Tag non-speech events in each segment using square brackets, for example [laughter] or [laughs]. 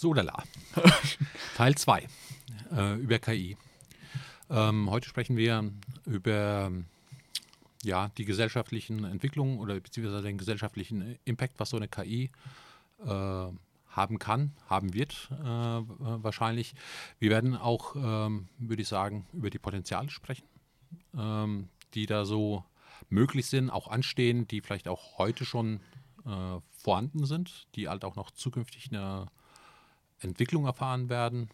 So lala. [laughs] Teil 2 äh, über KI. Ähm, heute sprechen wir über ja, die gesellschaftlichen Entwicklungen oder beziehungsweise den gesellschaftlichen Impact, was so eine KI äh, haben kann, haben wird äh, wahrscheinlich. Wir werden auch, ähm, würde ich sagen, über die Potenziale sprechen, ähm, die da so möglich sind, auch anstehen, die vielleicht auch heute schon äh, vorhanden sind, die halt auch noch zukünftig eine Entwicklung erfahren werden,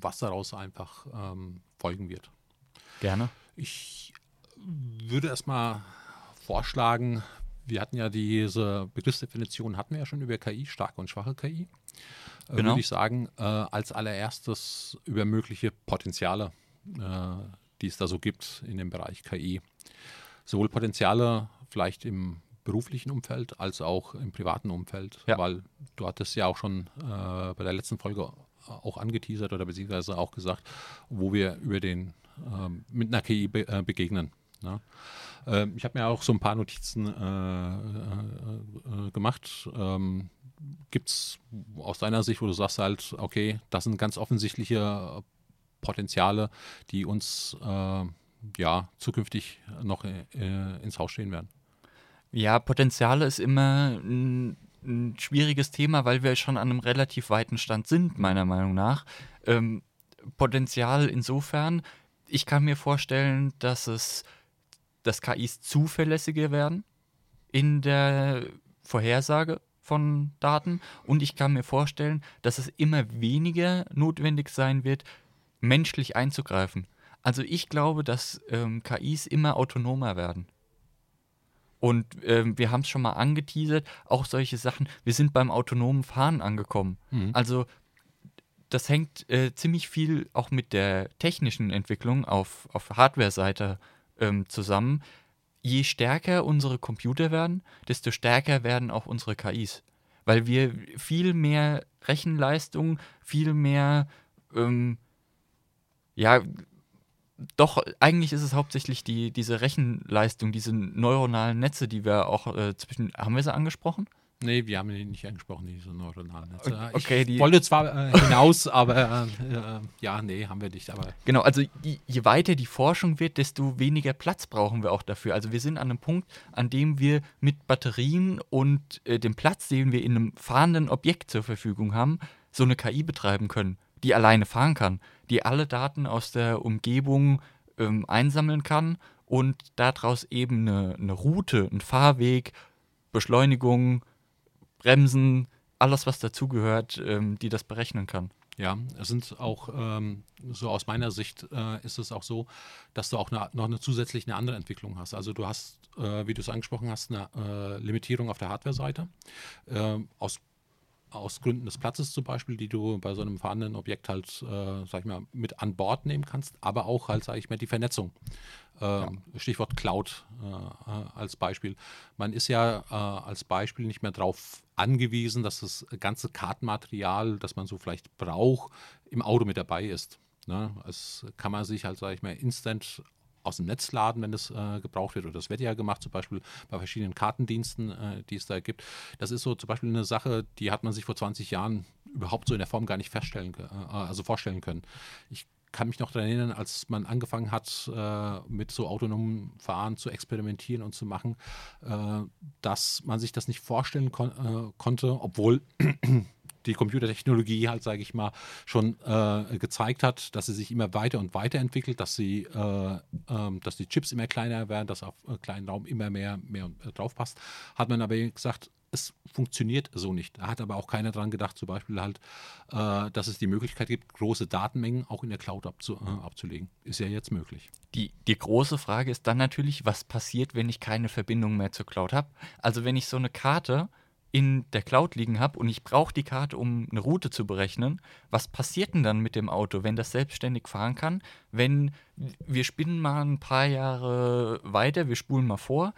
was daraus einfach ähm, folgen wird. Gerne. Ich würde erstmal vorschlagen, wir hatten ja diese Begriffsdefinition, hatten wir ja schon über KI, starke und schwache KI. Äh, genau. Würde ich sagen, äh, als allererstes über mögliche Potenziale, äh, die es da so gibt in dem Bereich KI. Sowohl Potenziale vielleicht im beruflichen Umfeld als auch im privaten Umfeld, ja. weil du hattest ja auch schon äh, bei der letzten Folge auch angeteasert oder beziehungsweise auch gesagt, wo wir über den ähm, mit einer KI be äh, begegnen. Ne? Ähm, ich habe mir auch so ein paar Notizen äh, äh, äh gemacht. Ähm, Gibt es aus deiner Sicht, wo du sagst halt, okay, das sind ganz offensichtliche Potenziale, die uns äh, ja zukünftig noch ins Haus stehen werden? Ja, Potenziale ist immer ein, ein, schwieriges Thema, weil wir schon an einem relativ weiten Stand sind, meiner Meinung nach. Ähm, Potenzial insofern, ich kann mir vorstellen, dass es, dass KIs zuverlässiger werden in der Vorhersage von Daten und ich kann mir vorstellen, dass es immer weniger notwendig sein wird, menschlich einzugreifen. Also ich glaube, dass ähm, KIs immer autonomer werden. Und ähm, wir haben es schon mal angeteasert, auch solche Sachen. Wir sind beim autonomen Fahren angekommen. Mhm. Also das hängt äh, ziemlich viel auch mit der technischen Entwicklung auf, auf Hardware-Seite ähm, zusammen. Je stärker unsere Computer werden, desto stärker werden auch unsere KIs. Weil wir viel mehr Rechenleistung, viel mehr ähm, ja, doch, eigentlich ist es hauptsächlich die, diese Rechenleistung, diese neuronalen Netze, die wir auch äh, zwischen. Haben wir sie angesprochen? Nee, wir haben die nicht angesprochen, diese neuronalen Netze. Okay, ich wollte zwar äh, hinaus, [laughs] aber äh, äh, ja, nee, haben wir nicht. Aber genau, also je, je, weiter die Forschung wird, desto weniger Platz brauchen wir auch dafür. Also wir sind an einem Punkt, an dem wir mit Batterien und äh, dem Platz, den wir in einem fahrenden Objekt zur Verfügung haben, so eine KI betreiben können die alleine fahren kann, die alle Daten aus der Umgebung ähm, einsammeln kann und daraus eben eine, eine Route, einen Fahrweg, Beschleunigung, Bremsen, alles, was dazugehört, ähm, die das berechnen kann. Ja, es sind auch, ähm, so aus meiner Sicht äh, ist es auch so, dass du auch eine, noch eine zusätzliche eine andere Entwicklung hast. Also du hast, äh, wie du es angesprochen hast, eine äh, Limitierung auf der Hardware-Seite. Ähm, aus aus Gründen des Platzes zum Beispiel, die du bei so einem vorhandenen Objekt halt, äh, sag ich mal, mit an Bord nehmen kannst, aber auch halt, sage ich mal, die Vernetzung. Äh, ja. Stichwort Cloud äh, als Beispiel. Man ist ja äh, als Beispiel nicht mehr darauf angewiesen, dass das ganze Kartenmaterial, das man so vielleicht braucht, im Auto mit dabei ist. Ne? Es kann man sich halt, sage ich mal, instant aus dem Netz laden, wenn es äh, gebraucht wird. Oder das wird ja gemacht, zum Beispiel bei verschiedenen Kartendiensten, äh, die es da gibt. Das ist so zum Beispiel eine Sache, die hat man sich vor 20 Jahren überhaupt so in der Form gar nicht feststellen, äh, also vorstellen können. Ich kann mich noch daran erinnern, als man angefangen hat, äh, mit so autonomen Fahren zu experimentieren und zu machen, äh, dass man sich das nicht vorstellen kon äh, konnte, obwohl die Computertechnologie halt, sage ich mal, schon äh, gezeigt hat, dass sie sich immer weiter und weiter entwickelt, dass sie, äh, äh, dass die Chips immer kleiner werden, dass auf äh, kleinen Raum immer mehr, mehr äh, drauf passt, hat man aber gesagt, es funktioniert so nicht. Da hat aber auch keiner dran gedacht, zum Beispiel halt, äh, dass es die Möglichkeit gibt, große Datenmengen auch in der Cloud abzu, äh, abzulegen. Ist ja jetzt möglich. Die, die große Frage ist dann natürlich, was passiert, wenn ich keine Verbindung mehr zur Cloud habe? Also wenn ich so eine Karte in der Cloud liegen habe und ich brauche die Karte, um eine Route zu berechnen, was passiert denn dann mit dem Auto, wenn das selbstständig fahren kann? Wenn wir spinnen mal ein paar Jahre weiter, wir spulen mal vor,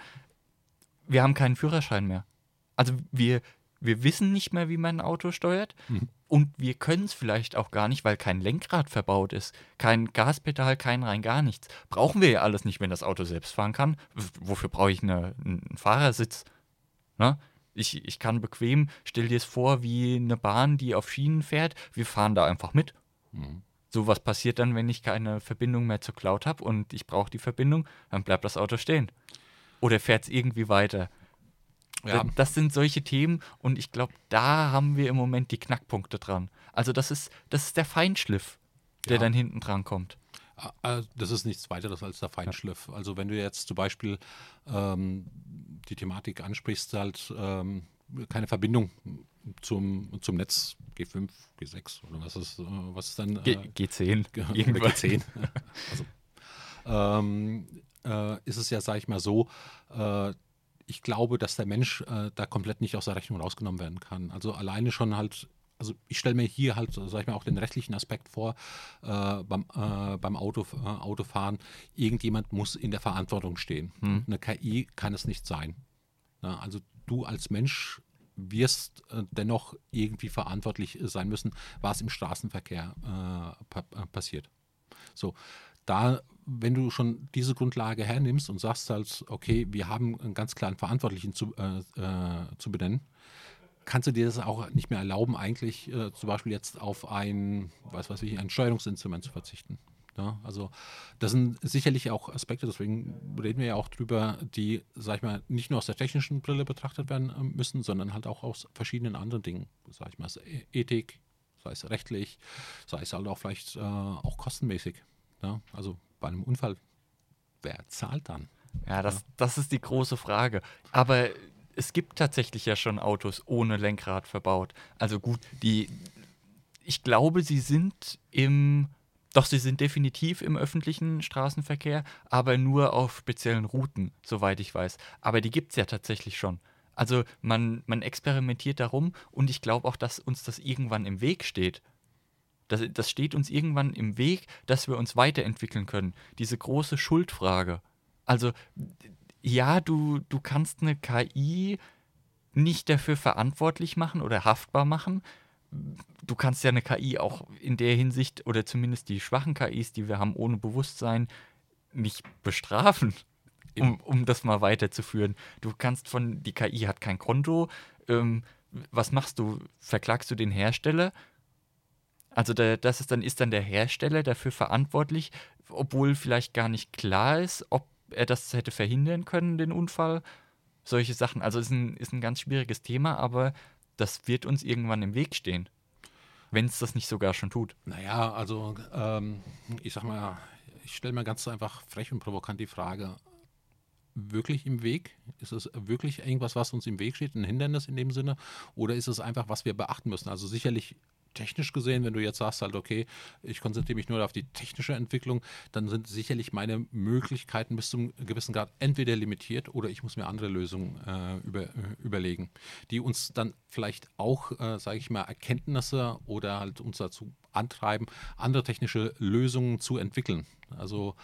wir haben keinen Führerschein mehr. Also wir, wir wissen nicht mehr, wie man ein Auto steuert mhm. und wir können es vielleicht auch gar nicht, weil kein Lenkrad verbaut ist, kein Gaspedal, kein rein gar nichts. Brauchen wir ja alles nicht, wenn das Auto selbst fahren kann. Wofür brauche ich eine, einen Fahrersitz? Ne? Ich, ich kann bequem, stell dir es vor, wie eine Bahn, die auf Schienen fährt. Wir fahren da einfach mit. Mhm. So, was passiert dann, wenn ich keine Verbindung mehr zur Cloud habe und ich brauche die Verbindung? Dann bleibt das Auto stehen. Oder fährt es irgendwie weiter? Ja. Das sind solche Themen und ich glaube, da haben wir im Moment die Knackpunkte dran. Also das ist, das ist der Feinschliff, der ja. dann hinten dran kommt. Ah, ah, das ist nichts weiteres als der Feinschliff. Also wenn du jetzt zum Beispiel ähm, die Thematik ansprichst, halt ähm, keine Verbindung zum, zum Netz G5, G6 oder was ist, äh, was ist dann? Äh, G, 10 G10. [laughs] [laughs] also, ähm, äh, ist es ja, sage ich mal so, äh, ich glaube, dass der Mensch äh, da komplett nicht aus der Rechnung rausgenommen werden kann. Also alleine schon halt, also ich stelle mir hier halt, sag ich mal, auch den rechtlichen Aspekt vor, äh, beim, äh, beim Auto, äh, Autofahren, irgendjemand muss in der Verantwortung stehen. Hm. Eine KI kann es nicht sein. Ja, also du als Mensch wirst äh, dennoch irgendwie verantwortlich sein müssen, was im Straßenverkehr äh, pa passiert. So, da wenn du schon diese Grundlage hernimmst und sagst halt, okay, wir haben einen ganz klaren Verantwortlichen zu, äh, äh, zu benennen, kannst du dir das auch nicht mehr erlauben, eigentlich äh, zum Beispiel jetzt auf ein, was weiß ich, ein Steuerungsinstrument zu verzichten. Ja, also das sind sicherlich auch Aspekte, deswegen reden wir ja auch drüber, die, sag ich mal, nicht nur aus der technischen Brille betrachtet werden äh, müssen, sondern halt auch aus verschiedenen anderen Dingen, sag ich mal, Ethik, sei es rechtlich, sei es halt auch vielleicht äh, auch kostenmäßig. Ja, also bei einem Unfall, wer zahlt dann? Ja, das, ja. das ist die große Frage. Aber es gibt tatsächlich ja schon Autos ohne Lenkrad verbaut. Also gut, die, ich glaube, sie sind im, doch sie sind definitiv im öffentlichen Straßenverkehr, aber nur auf speziellen Routen, soweit ich weiß. Aber die gibt es ja tatsächlich schon. Also man, man experimentiert darum und ich glaube auch, dass uns das irgendwann im Weg steht. Das, das steht uns irgendwann im Weg, dass wir uns weiterentwickeln können. Diese große Schuldfrage. Also, ja, du, du kannst eine KI nicht dafür verantwortlich machen oder haftbar machen. Du kannst ja eine KI auch in der Hinsicht, oder zumindest die schwachen KIs, die wir haben ohne Bewusstsein, nicht bestrafen, um, um das mal weiterzuführen. Du kannst von, die KI hat kein Konto. Ähm, was machst du? Verklagst du den Hersteller? Also der, das ist dann, ist dann der Hersteller dafür verantwortlich, obwohl vielleicht gar nicht klar ist, ob er das hätte verhindern können, den Unfall. Solche Sachen. Also ist ein, ist ein ganz schwieriges Thema, aber das wird uns irgendwann im Weg stehen. Wenn es das nicht sogar schon tut. Naja, also ähm, ich sag mal, ich stelle mir ganz einfach frech und provokant die Frage, wirklich im Weg? Ist es wirklich irgendwas, was uns im Weg steht, ein Hindernis in dem Sinne? Oder ist es einfach, was wir beachten müssen? Also sicherlich technisch gesehen, wenn du jetzt sagst halt, okay, ich konzentriere mich nur auf die technische Entwicklung, dann sind sicherlich meine Möglichkeiten bis zum gewissen Grad entweder limitiert oder ich muss mir andere Lösungen äh, über, äh, überlegen, die uns dann vielleicht auch, äh, sage ich mal, Erkenntnisse oder halt uns dazu antreiben, andere technische Lösungen zu entwickeln. Also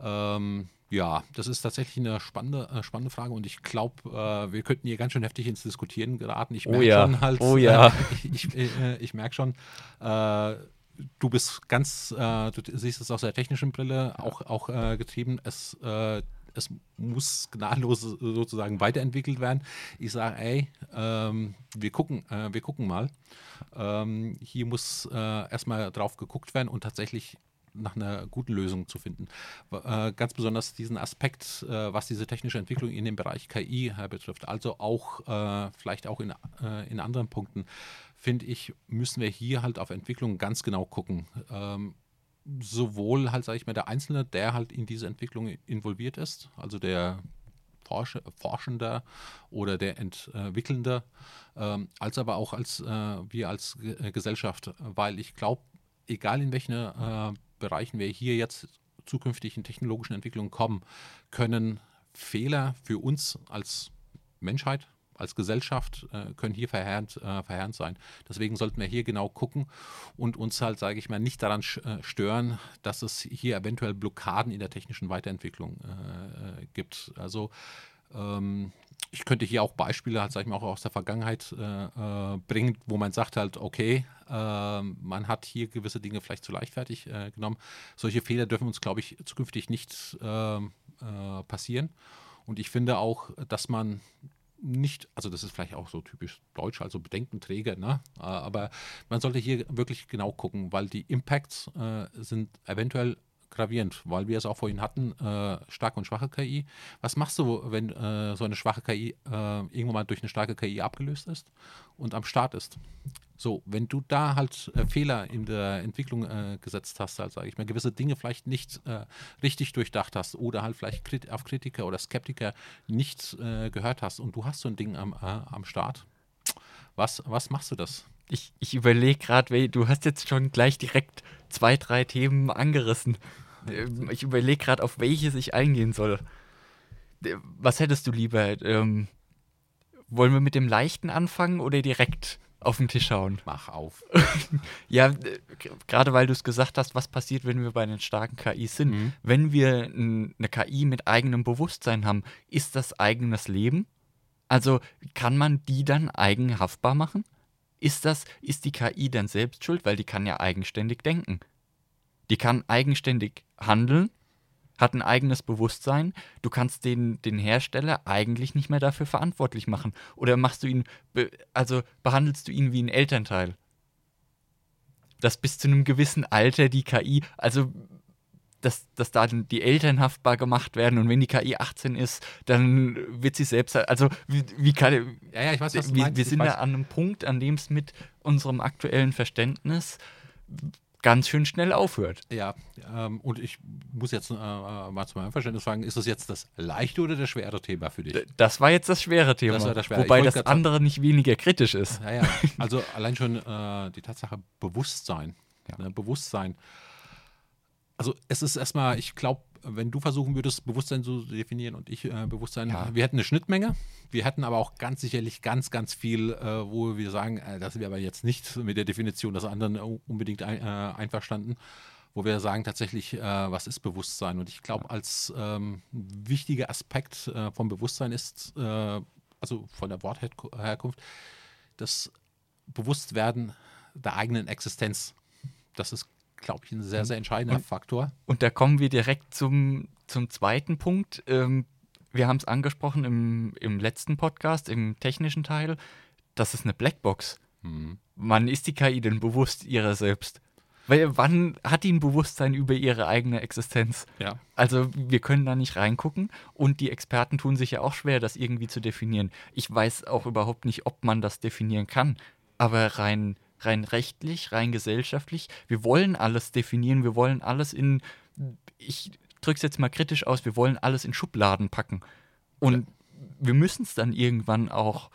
ähm, ja, das ist tatsächlich eine spannende, äh, spannende Frage und ich glaube, äh, wir könnten hier ganz schön heftig ins Diskutieren geraten. Ich merke oh ja. schon halt, oh ja. Äh, [laughs] ich, ich, äh, ich merke schon, äh, du bist ganz, äh, du siehst es aus der technischen Brille auch, auch getrieben. Es, es muss gnadenlos sozusagen weiterentwickelt werden. Ich sage, ey, ähm, wir gucken, wir gucken mal. Ähm, hier muss erstmal drauf geguckt werden und tatsächlich nach einer guten Lösung zu finden. Äh, ganz besonders diesen Aspekt, äh, was diese technische Entwicklung in dem Bereich KI betrifft, also auch äh, vielleicht auch in, äh, in anderen Punkten, finde ich, müssen wir hier halt auf Entwicklung ganz genau gucken. Ähm, sowohl halt, sage ich mal, der Einzelne, der halt in diese Entwicklung involviert ist, also der Forsche, Forschender oder der Entwickelnde, ähm, als aber auch als äh, wir als G Gesellschaft, weil ich glaube, egal in welchen äh, Bereichen wir hier jetzt zukünftig in technologischen Entwicklungen kommen, können Fehler für uns als Menschheit, als Gesellschaft äh, können hier verheerend, äh, verheerend sein. Deswegen sollten wir hier genau gucken und uns halt, sage ich mal, nicht daran äh, stören, dass es hier eventuell Blockaden in der technischen Weiterentwicklung äh, gibt. Also ähm, ich könnte hier auch Beispiele, halt, ich mal, auch aus der Vergangenheit äh, äh, bringen, wo man sagt halt, okay, äh, man hat hier gewisse Dinge vielleicht zu leichtfertig äh, genommen. Solche Fehler dürfen uns, glaube ich, zukünftig nicht ähm, äh, passieren. Und ich finde auch, dass man nicht, also das ist vielleicht auch so typisch deutsch, also Bedenkenträger, ne? Äh, aber man sollte hier wirklich genau gucken, weil die Impacts sind eventuell gravierend, weil wir es auch vorhin hatten, äh, starke und schwache KI. Was machst du, wenn äh, so eine schwache KI äh, irgendwann mal durch eine starke KI abgelöst ist und am Start ist? So, wenn du da halt äh, Fehler in der Entwicklung äh, gesetzt hast, also sage ich mal, gewisse Dinge vielleicht nicht äh, richtig durchdacht hast oder halt vielleicht Krit auf Kritiker oder Skeptiker nicht äh, gehört hast und du hast so ein Ding am, am Start, was, was machst du das? Ich, ich überlege gerade, du hast jetzt schon gleich direkt zwei, drei Themen angerissen. Ähm, ich überlege gerade, auf welches ich eingehen soll. Äh, was hättest du lieber? Ähm, wollen wir mit dem Leichten anfangen oder direkt auf den Tisch hauen. Mach auf. [laughs] ja, gerade weil du es gesagt hast, was passiert, wenn wir bei den starken KIs sind. Mhm. Wenn wir eine KI mit eigenem Bewusstsein haben, ist das eigenes Leben? Also kann man die dann eigenhaftbar machen? Ist das, ist die KI dann selbst schuld, weil die kann ja eigenständig denken. Die kann eigenständig handeln hat ein eigenes Bewusstsein. Du kannst den, den Hersteller eigentlich nicht mehr dafür verantwortlich machen. Oder machst du ihn, also behandelst du ihn wie ein Elternteil. Dass bis zu einem gewissen Alter die KI, also dass, dass da die Eltern haftbar gemacht werden und wenn die KI 18 ist, dann wird sie selbst, also wie, wie kann, ja, ja, ich weiß, was du wir, meinst. wir sind da an einem Punkt, an dem es mit unserem aktuellen Verständnis ganz schön schnell aufhört. Ja, ähm, und ich muss jetzt äh, äh, mal zu meinem Verständnis fragen, ist das jetzt das leichte oder das schwere Thema für dich? Das war jetzt das schwere Thema, das das schwere. wobei das andere nicht weniger kritisch ist. Ja, ja. also allein schon äh, die Tatsache Bewusstsein, ja. ne, Bewusstsein. Also es ist erstmal, ich glaube, wenn du versuchen würdest, Bewusstsein zu definieren und ich äh, Bewusstsein, ja. wir hätten eine Schnittmenge. Wir hätten aber auch ganz sicherlich ganz, ganz viel, äh, wo wir sagen, äh, das wäre aber jetzt nicht mit der Definition des anderen unbedingt ein, äh, einverstanden, wo wir sagen tatsächlich, äh, was ist Bewusstsein? Und ich glaube, ja. als ähm, wichtiger Aspekt äh, vom Bewusstsein ist, also von der Wortherkunft, das Bewusstwerden der eigenen Existenz. Das ist glaube ich, ein sehr, sehr entscheidender und, Faktor. Und da kommen wir direkt zum, zum zweiten Punkt. Ähm, wir haben es angesprochen im, im letzten Podcast, im technischen Teil. Das ist eine Blackbox. Mhm. Wann ist die KI denn bewusst ihrer selbst? Weil wann hat die ein Bewusstsein über ihre eigene Existenz? Ja. Also wir können da nicht reingucken und die Experten tun sich ja auch schwer, das irgendwie zu definieren. Ich weiß auch überhaupt nicht, ob man das definieren kann. Aber rein rein rechtlich, rein gesellschaftlich. Wir wollen alles definieren, wir wollen alles in, ich drücke es jetzt mal kritisch aus, wir wollen alles in Schubladen packen. Und ja. wir müssen es dann irgendwann auch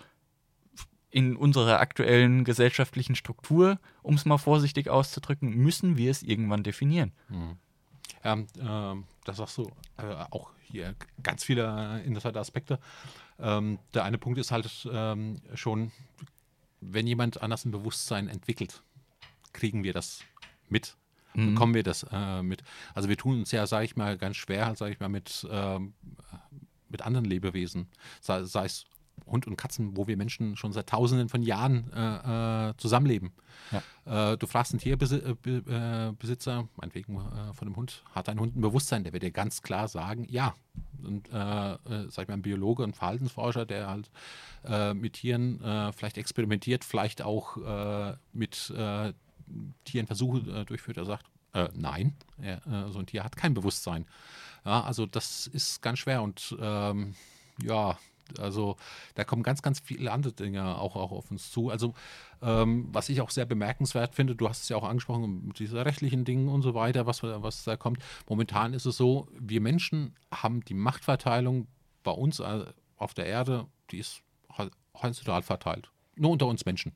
in unserer aktuellen gesellschaftlichen Struktur, um es mal vorsichtig auszudrücken, müssen wir es irgendwann definieren. Mhm. Ja, äh, das sagst du äh, auch hier ganz viele interessante Aspekte. Ähm, der eine Punkt ist halt ähm, schon, wenn jemand anders ein Bewusstsein entwickelt, kriegen wir das mit. Mhm. Bekommen wir das äh, mit. Also wir tun uns ja, sage ich mal, ganz schwer, sage ich mal, mit, ähm, mit anderen Lebewesen. Sei, sei, es Hund und Katzen, wo wir Menschen schon seit tausenden von Jahren äh, äh, zusammenleben. Ja. Äh, du fragst einen Tierbesitzer, äh, meinetwegen äh, von dem Hund, hat ein Hund ein Bewusstsein? Der wird dir ganz klar sagen, ja. Und äh, sag ich mal, ein Biologe und Verhaltensforscher, der halt mit Tieren vielleicht experimentiert, vielleicht auch mit Tieren Versuche durchführt, der sagt, nein, er, so ein Tier hat kein Bewusstsein. Ja, also das ist ganz schwer und ähm, ja, also da kommen ganz, ganz viele andere Dinge auch, auch auf uns zu. Also ähm, was ich auch sehr bemerkenswert finde, du hast es ja auch angesprochen, mit diesen rechtlichen Dingen und so weiter, was, was da kommt. Momentan ist es so, wir Menschen haben die Machtverteilung bei uns äh, auf der Erde, die ist horizontal verteilt. Nur unter uns Menschen.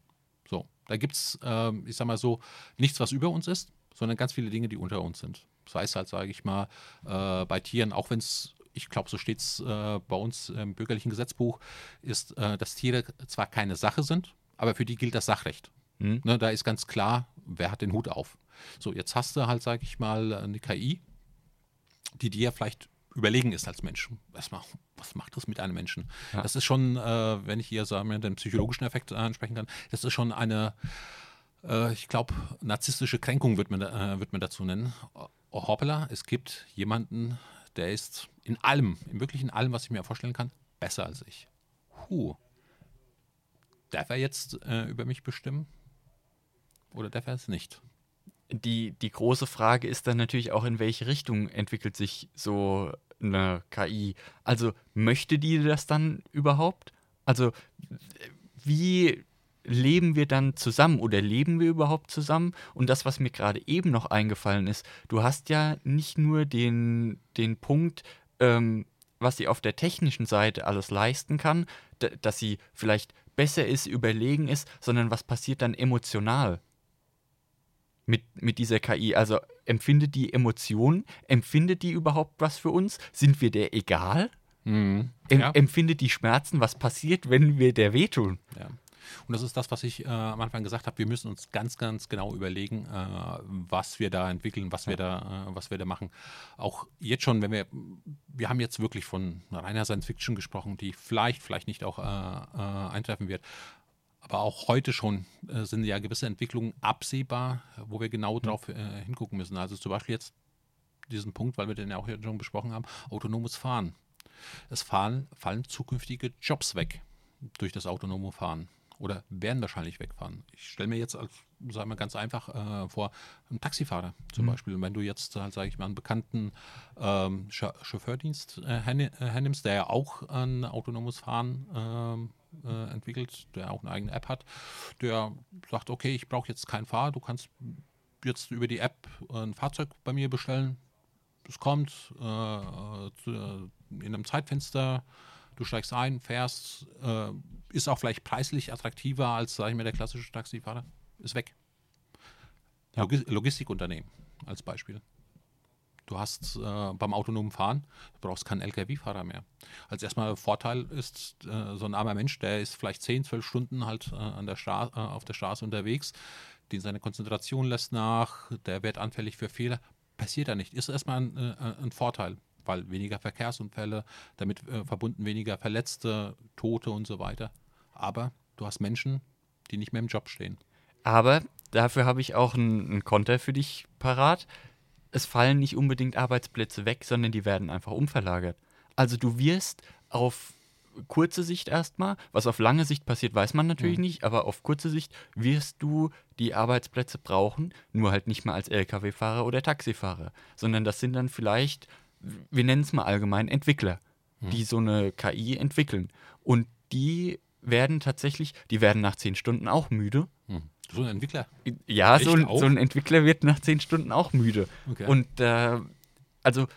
So, da gibt es, äh, ich sag mal so, nichts, was über uns ist, sondern ganz viele Dinge, die unter uns sind. Sei es halt, sage ich mal, äh, bei Tieren, auch wenn es ich glaube, so steht es äh, bei uns im bürgerlichen Gesetzbuch, ist, äh, dass Tiere zwar keine Sache sind, aber für die gilt das Sachrecht. Mhm. Ne, da ist ganz klar, wer hat den Hut auf. So, jetzt hast du halt, sage ich mal, eine KI, die dir vielleicht überlegen ist als Mensch. Was macht, was macht das mit einem Menschen? Ja. Das ist schon, äh, wenn ich hier sagen wir, den psychologischen Effekt ansprechen kann, das ist schon eine, äh, ich glaube, narzisstische Kränkung wird man, äh, wird man dazu nennen. Oh, hoppala, es gibt jemanden, der ist in allem, in wirklich in allem, was ich mir vorstellen kann, besser als ich. puh, darf er jetzt äh, über mich bestimmen? Oder darf er es nicht? Die, die große Frage ist dann natürlich auch, in welche Richtung entwickelt sich so eine KI? Also möchte die das dann überhaupt? Also wie leben wir dann zusammen oder leben wir überhaupt zusammen? Und das, was mir gerade eben noch eingefallen ist, du hast ja nicht nur den, den Punkt, ähm, was sie auf der technischen Seite alles leisten kann, dass sie vielleicht besser ist, überlegen ist, sondern was passiert dann emotional mit, mit dieser KI? Also empfindet die Emotionen? Empfindet die überhaupt was für uns? Sind wir der egal? Mhm. Em ja. Empfindet die Schmerzen? Was passiert, wenn wir der wehtun? Ja. Und das ist das, was ich äh, am Anfang gesagt habe. Wir müssen uns ganz, ganz genau überlegen, äh, was wir da entwickeln, was wir da, äh, was wir da machen. Auch jetzt schon, wenn wir, wir haben jetzt wirklich von reiner Science Fiction gesprochen, die vielleicht, vielleicht nicht auch äh, äh, eintreffen wird. Aber auch heute schon äh, sind ja gewisse Entwicklungen absehbar, wo wir genau drauf hingucken müssen. Also zum Beispiel jetzt diesen Punkt, weil wir den ja auch schon besprochen haben, autonomes Fahren. Es fallen, fallen zukünftige Jobs weg durch das autonome Fahren oder werden wahrscheinlich wegfahren. Ich stelle mir jetzt, als, sagen wir ganz einfach, äh, vor, einen Taxifahrer zum mhm. Beispiel. Wenn du jetzt, halt, sage ich mal, einen bekannten ähm, Chauffeurdienst äh, hernimmst, der ja auch ein autonomes Fahren ähm, äh, entwickelt, der auch eine eigene App hat, der sagt, okay, ich brauche jetzt kein Fahrer, du kannst jetzt über die App ein Fahrzeug bei mir bestellen. Es kommt äh, zu, in einem Zeitfenster, du steigst ein, fährst, äh, ist auch vielleicht preislich attraktiver als, sage ich mal, der klassische Taxifahrer. Ist weg. Ja. Logis Logistikunternehmen als Beispiel. Du hast äh, beim autonomen Fahren, du brauchst keinen Lkw-Fahrer mehr. Als erstmal Vorteil ist, äh, so ein armer Mensch, der ist vielleicht 10, 12 Stunden halt äh, an der Stra äh, auf der Straße unterwegs, den seine Konzentration lässt nach, der wird anfällig für Fehler. Passiert da nicht. Ist erstmal ein, äh, ein Vorteil weil weniger Verkehrsunfälle, damit äh, verbunden weniger Verletzte, Tote und so weiter. Aber du hast Menschen, die nicht mehr im Job stehen. Aber dafür habe ich auch einen Konter für dich parat. Es fallen nicht unbedingt Arbeitsplätze weg, sondern die werden einfach umverlagert. Also du wirst auf kurze Sicht erstmal, was auf lange Sicht passiert, weiß man natürlich mhm. nicht, aber auf kurze Sicht wirst du die Arbeitsplätze brauchen, nur halt nicht mehr als Lkw-Fahrer oder Taxifahrer, sondern das sind dann vielleicht wir nennen es mal allgemein Entwickler, hm. die so eine KI entwickeln. Und die werden tatsächlich, die werden nach zehn Stunden auch müde. Hm. So ein Entwickler? Ja, so ein, so ein, Entwickler wird nach zehn Stunden auch müde. Okay. Und äh, also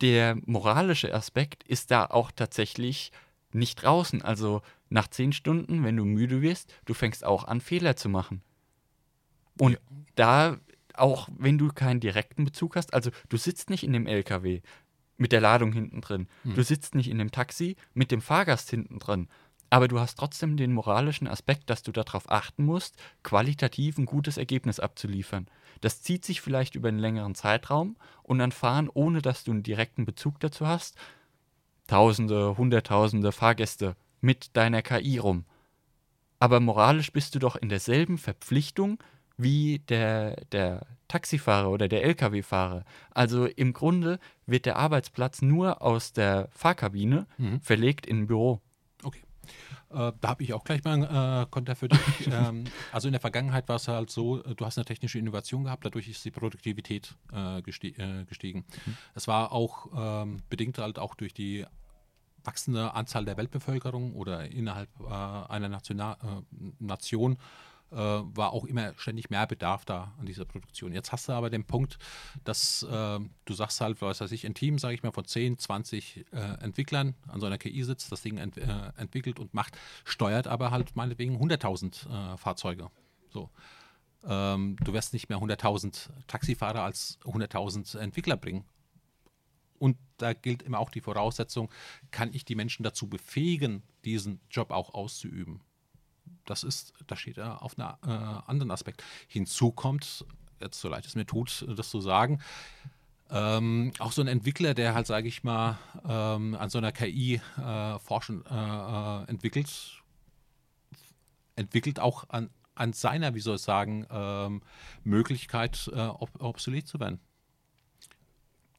der moralische Aspekt ist da auch tatsächlich nicht draußen. Also nach zehn Stunden, wenn du müde wirst, du fängst auch an, Fehler zu machen. Und ja. da auch wenn du keinen direkten Bezug hast, also du sitzt nicht in dem LKW mit der Ladung hinten drin, hm. du sitzt nicht in dem Taxi mit dem Fahrgast hinten drin, aber du hast trotzdem den moralischen Aspekt, dass du darauf achten musst, qualitativ ein gutes Ergebnis abzuliefern. Das zieht sich vielleicht über einen längeren Zeitraum und dann fahren, ohne dass du einen direkten Bezug dazu hast, Tausende, Hunderttausende Fahrgäste mit deiner KI rum. Aber moralisch bist du doch in derselben Verpflichtung, wie der, der Taxifahrer oder der Lkw-Fahrer. Also im Grunde wird der Arbeitsplatz nur aus der Fahrkabine mhm. verlegt in ein Büro. Okay. Äh, da habe ich auch gleich mal ein äh, Konter für dich. [laughs] ähm, also in der Vergangenheit war es halt so, äh, du hast eine technische Innovation gehabt, dadurch ist die Produktivität äh, gestie äh, gestiegen. Mhm. Es war auch ähm, bedingt halt auch durch die wachsende Anzahl der Weltbevölkerung oder innerhalb äh, einer National Nation äh, war auch immer ständig mehr Bedarf da an dieser Produktion. Jetzt hast du aber den Punkt, dass äh, du sagst halt, was weiß ich, ein Team, sage ich mal, von 10, 20 äh, Entwicklern an so einer KI sitzt, das Ding ent äh, entwickelt und macht, steuert aber halt meinetwegen 100.000 äh, Fahrzeuge. So. Ähm, du wirst nicht mehr 100.000 Taxifahrer als 100.000 Entwickler bringen. Und da gilt immer auch die Voraussetzung, kann ich die Menschen dazu befähigen, diesen Job auch auszuüben? Das ist, da steht er auf einem äh, anderen Aspekt. Hinzu kommt, jetzt so leid es mir tut, das zu sagen, ähm, auch so ein Entwickler, der halt, sage ich mal, ähm, an so einer KI äh, forschen äh, äh, entwickelt, entwickelt auch an, an seiner, wie soll ich sagen, ähm, Möglichkeit, äh, ob, obsolet zu werden.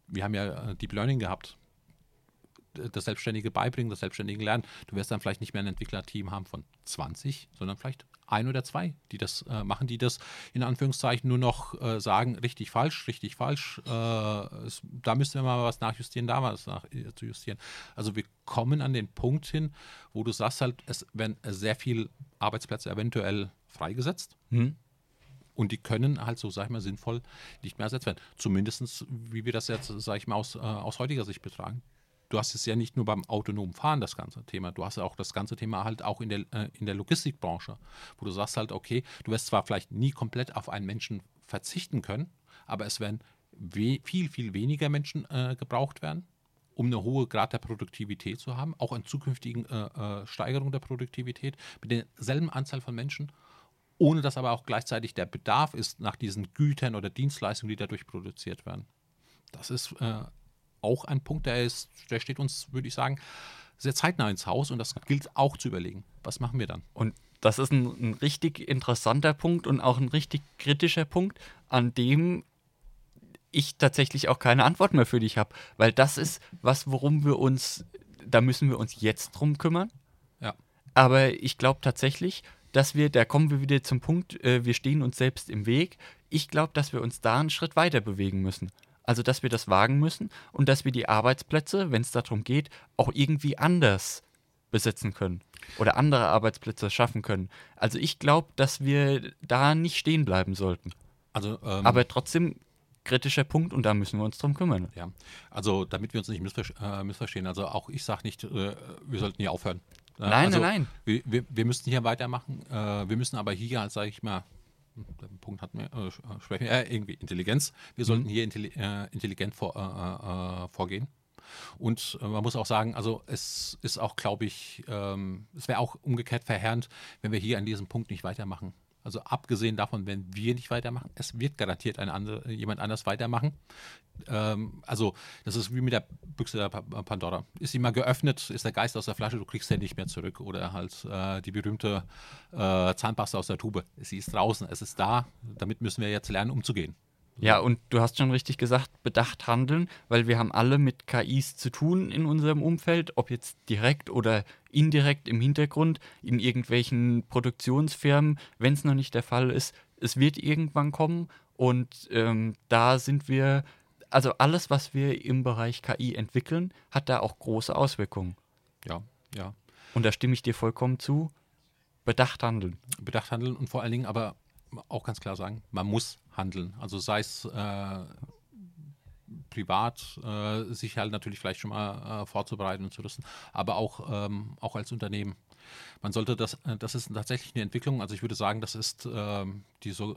Wir haben ja äh, Deep Learning gehabt das Selbstständige beibringen, das Selbstständige lernen. Du wirst dann vielleicht nicht mehr ein Entwicklerteam haben von 20, sondern vielleicht ein oder zwei, die das äh, machen, die das in Anführungszeichen nur noch äh, sagen, richtig, falsch, richtig, falsch. Äh, es, da müssen wir mal was nachjustieren, da was nach, äh, zu justieren. Also wir kommen an den Punkt hin, wo du sagst halt, es werden sehr viele Arbeitsplätze eventuell freigesetzt. Hm? Und die können halt so, sag ich mal, sinnvoll nicht mehr ersetzt werden. Zumindest, wie wir das jetzt, sag ich mal, aus, äh, aus heutiger Sicht betragen. Du hast es ja nicht nur beim autonomen Fahren, das ganze Thema. Du hast ja auch das ganze Thema halt auch in der, äh, in der Logistikbranche, wo du sagst halt, okay, du wirst zwar vielleicht nie komplett auf einen Menschen verzichten können, aber es werden viel, viel weniger Menschen äh, gebraucht werden, um eine hohe Grad der Produktivität zu haben, auch in zukünftigen äh, äh Steigerung der Produktivität mit derselben Anzahl von Menschen ohne dass aber auch gleichzeitig der Bedarf ist nach diesen Gütern oder Dienstleistungen, die dadurch produziert werden. Das ist äh, auch ein Punkt, der, ist, der steht uns, würde ich sagen, sehr zeitnah ins Haus und das gilt auch zu überlegen. Was machen wir dann? Und das ist ein, ein richtig interessanter Punkt und auch ein richtig kritischer Punkt, an dem ich tatsächlich auch keine Antwort mehr für dich habe, weil das ist was, worum wir uns, da müssen wir uns jetzt drum kümmern. Ja. Aber ich glaube tatsächlich, dass wir, da kommen wir wieder zum Punkt, äh, wir stehen uns selbst im Weg. Ich glaube, dass wir uns da einen Schritt weiter bewegen müssen. Also, dass wir das wagen müssen und dass wir die Arbeitsplätze, wenn es darum geht, auch irgendwie anders besetzen können oder andere Arbeitsplätze schaffen können. Also, ich glaube, dass wir da nicht stehen bleiben sollten. Also, ähm, Aber trotzdem kritischer Punkt und da müssen wir uns drum kümmern. Ja, also damit wir uns nicht missver äh, missverstehen, also auch ich sage nicht, äh, wir sollten hier aufhören. Nein, also, nein, nein. Wir, wir, wir, müssen hier weitermachen. Äh, wir müssen aber hier, sage ich mal, der Punkt hat mir äh, sprechen, äh, irgendwie Intelligenz. Wir sollten mhm. hier intelli äh, intelligent vor, äh, äh, vorgehen. Und man muss auch sagen, also es ist auch, glaube ich, ähm, es wäre auch umgekehrt verheerend, wenn wir hier an diesem Punkt nicht weitermachen. Also abgesehen davon, wenn wir nicht weitermachen, es wird garantiert ein andere, jemand anders weitermachen. Ähm, also das ist wie mit der Büchse der Pandora. Ist sie mal geöffnet, ist der Geist aus der Flasche, du kriegst sie nicht mehr zurück. Oder halt äh, die berühmte äh, Zahnpasta aus der Tube. Sie ist draußen, es ist da. Damit müssen wir jetzt lernen, umzugehen. Ja, und du hast schon richtig gesagt, bedacht handeln, weil wir haben alle mit KIs zu tun in unserem Umfeld, ob jetzt direkt oder indirekt im Hintergrund, in irgendwelchen Produktionsfirmen, wenn es noch nicht der Fall ist. Es wird irgendwann kommen und ähm, da sind wir, also alles, was wir im Bereich KI entwickeln, hat da auch große Auswirkungen. Ja, ja. Und da stimme ich dir vollkommen zu. Bedacht handeln. Bedacht handeln und vor allen Dingen aber auch ganz klar sagen, man muss handeln. Also sei es äh, privat, äh, sich halt natürlich vielleicht schon mal äh, vorzubereiten und zu rüsten, aber auch, ähm, auch als Unternehmen. Man sollte das, äh, das ist tatsächlich eine Entwicklung, also ich würde sagen, das ist ähm, die so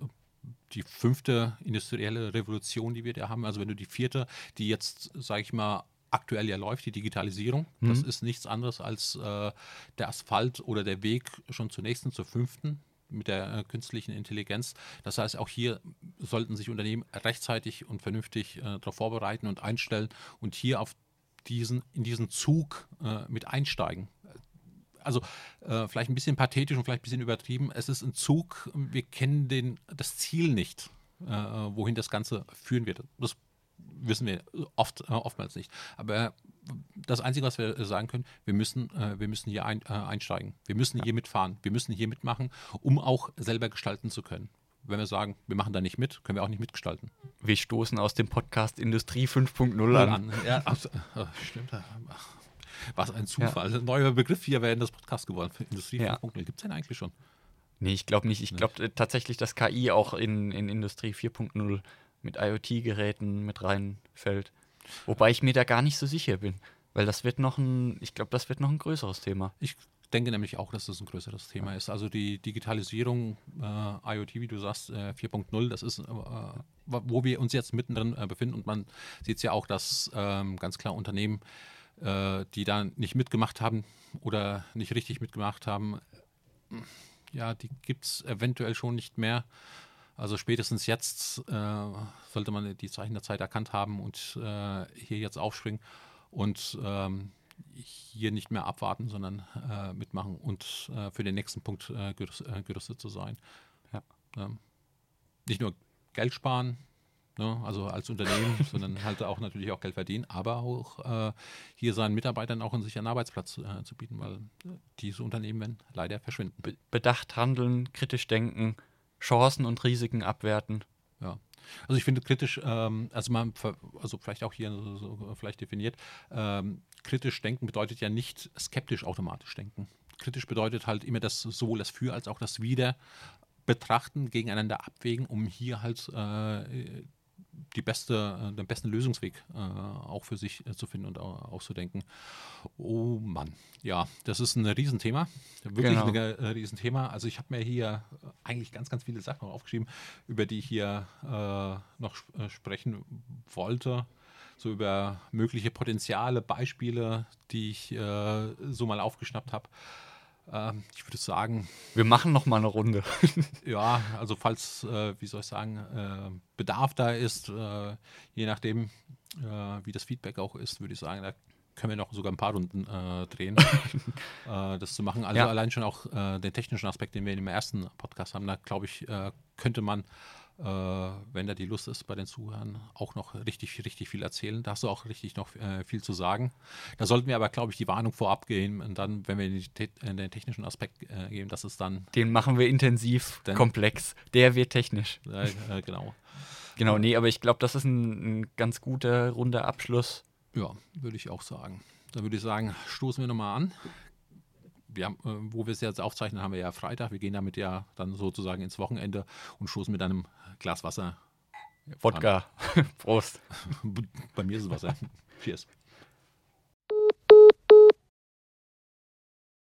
die fünfte industrielle Revolution, die wir da haben. Also wenn du die vierte, die jetzt, sage ich mal, aktuell ja läuft, die Digitalisierung. Mhm. Das ist nichts anderes als äh, der Asphalt oder der Weg schon zur nächsten, zur fünften mit der äh, künstlichen Intelligenz. Das heißt, auch hier sollten sich Unternehmen rechtzeitig und vernünftig äh, darauf vorbereiten und einstellen und hier auf diesen, in diesen Zug äh, mit einsteigen. Also äh, vielleicht ein bisschen pathetisch und vielleicht ein bisschen übertrieben. Es ist ein Zug, wir kennen den, das Ziel nicht, äh, wohin das Ganze führen wird. Das wissen wir oft, äh, oftmals nicht. Aber das Einzige, was wir sagen können, wir müssen, äh, wir müssen hier ein, äh, einsteigen. Wir müssen hier mitfahren. Wir müssen hier mitmachen, um auch selber gestalten zu können. Wenn wir sagen, wir machen da nicht mit, können wir auch nicht mitgestalten. Wir stoßen aus dem Podcast Industrie 5.0 an. an. Ja, stimmt. Was ein Zufall. Ja. Ein neuer Begriff hier wäre in das Podcast geworden. Industrie ja. 5.0. Gibt es den eigentlich schon? Nee, ich glaube nicht. Ich glaube tatsächlich, dass KI auch in, in Industrie 4.0 mit IoT-Geräten mit reinfällt. Wobei ich mir da gar nicht so sicher bin, weil das wird noch ein, ich glaube, das wird noch ein größeres Thema. Ich denke nämlich auch, dass das ein größeres Thema ja. ist. Also die Digitalisierung, äh, IoT, wie du sagst, äh, 4.0, das ist, äh, wo wir uns jetzt mittendrin äh, befinden und man sieht es ja auch, dass ähm, ganz klar Unternehmen, äh, die da nicht mitgemacht haben oder nicht richtig mitgemacht haben, ja, die gibt es eventuell schon nicht mehr. Also spätestens jetzt äh, sollte man die Zeichen der Zeit erkannt haben und äh, hier jetzt aufspringen und ähm, hier nicht mehr abwarten, sondern äh, mitmachen und äh, für den nächsten Punkt äh, gerüstet, äh, gerüstet, zu sein. Ja. Ähm, nicht nur Geld sparen, ne? also als Unternehmen, [laughs] sondern halt auch natürlich auch Geld verdienen, aber auch hier seinen Mitarbeitern auch einen sicheren Arbeitsplatz zu bieten, weil diese Unternehmen werden leider verschwinden. Be bedacht handeln, kritisch denken, Chancen und Risiken abwerten. Ja. Also ich finde kritisch, ähm, also man, also vielleicht auch hier so, so vielleicht definiert, ähm, kritisch denken bedeutet ja nicht skeptisch automatisch denken. Kritisch bedeutet halt immer das sowohl das Für als auch das Wider betrachten, gegeneinander abwägen, um hier halt äh, die beste, den besten Lösungsweg äh, auch für sich äh, zu finden und auszudenken. Oh Mann, ja, das ist ein Riesenthema. Wirklich genau. ein äh, Riesenthema. Also ich habe mir hier eigentlich ganz, ganz viele Sachen aufgeschrieben, über die ich hier äh, noch äh, sprechen wollte. So über mögliche Potenziale, Beispiele, die ich äh, so mal aufgeschnappt habe. Ähm, ich würde sagen. Wir machen noch mal eine Runde. [laughs] ja, also falls, äh, wie soll ich sagen, äh, Bedarf da ist, äh, je nachdem, äh, wie das Feedback auch ist, würde ich sagen, da können wir noch sogar ein paar Runden äh, drehen, [laughs] äh, das zu machen. Also ja. allein schon auch den technischen Aspekt, den wir im ersten Podcast haben, da glaube ich, könnte man äh, wenn da die Lust ist bei den Zuhörern, auch noch richtig, richtig viel erzählen. Da hast du auch richtig noch äh, viel zu sagen. Da sollten wir aber, glaube ich, die Warnung vorab gehen und dann, wenn wir in, die, in den technischen Aspekt äh, gehen, das ist dann. Den machen wir intensiv, dann, komplex. Der wird technisch. Äh, genau. Genau, nee, aber ich glaube, das ist ein, ein ganz guter, runder Abschluss. Ja, würde ich auch sagen. Da würde ich sagen, stoßen wir nochmal an wir haben, äh, wo wir es jetzt aufzeichnen, haben wir ja Freitag. Wir gehen damit ja dann sozusagen ins Wochenende und stoßen mit einem Glas Wasser. Wodka. [laughs] Prost. [laughs] Bei mir ist es Wasser. Cheers.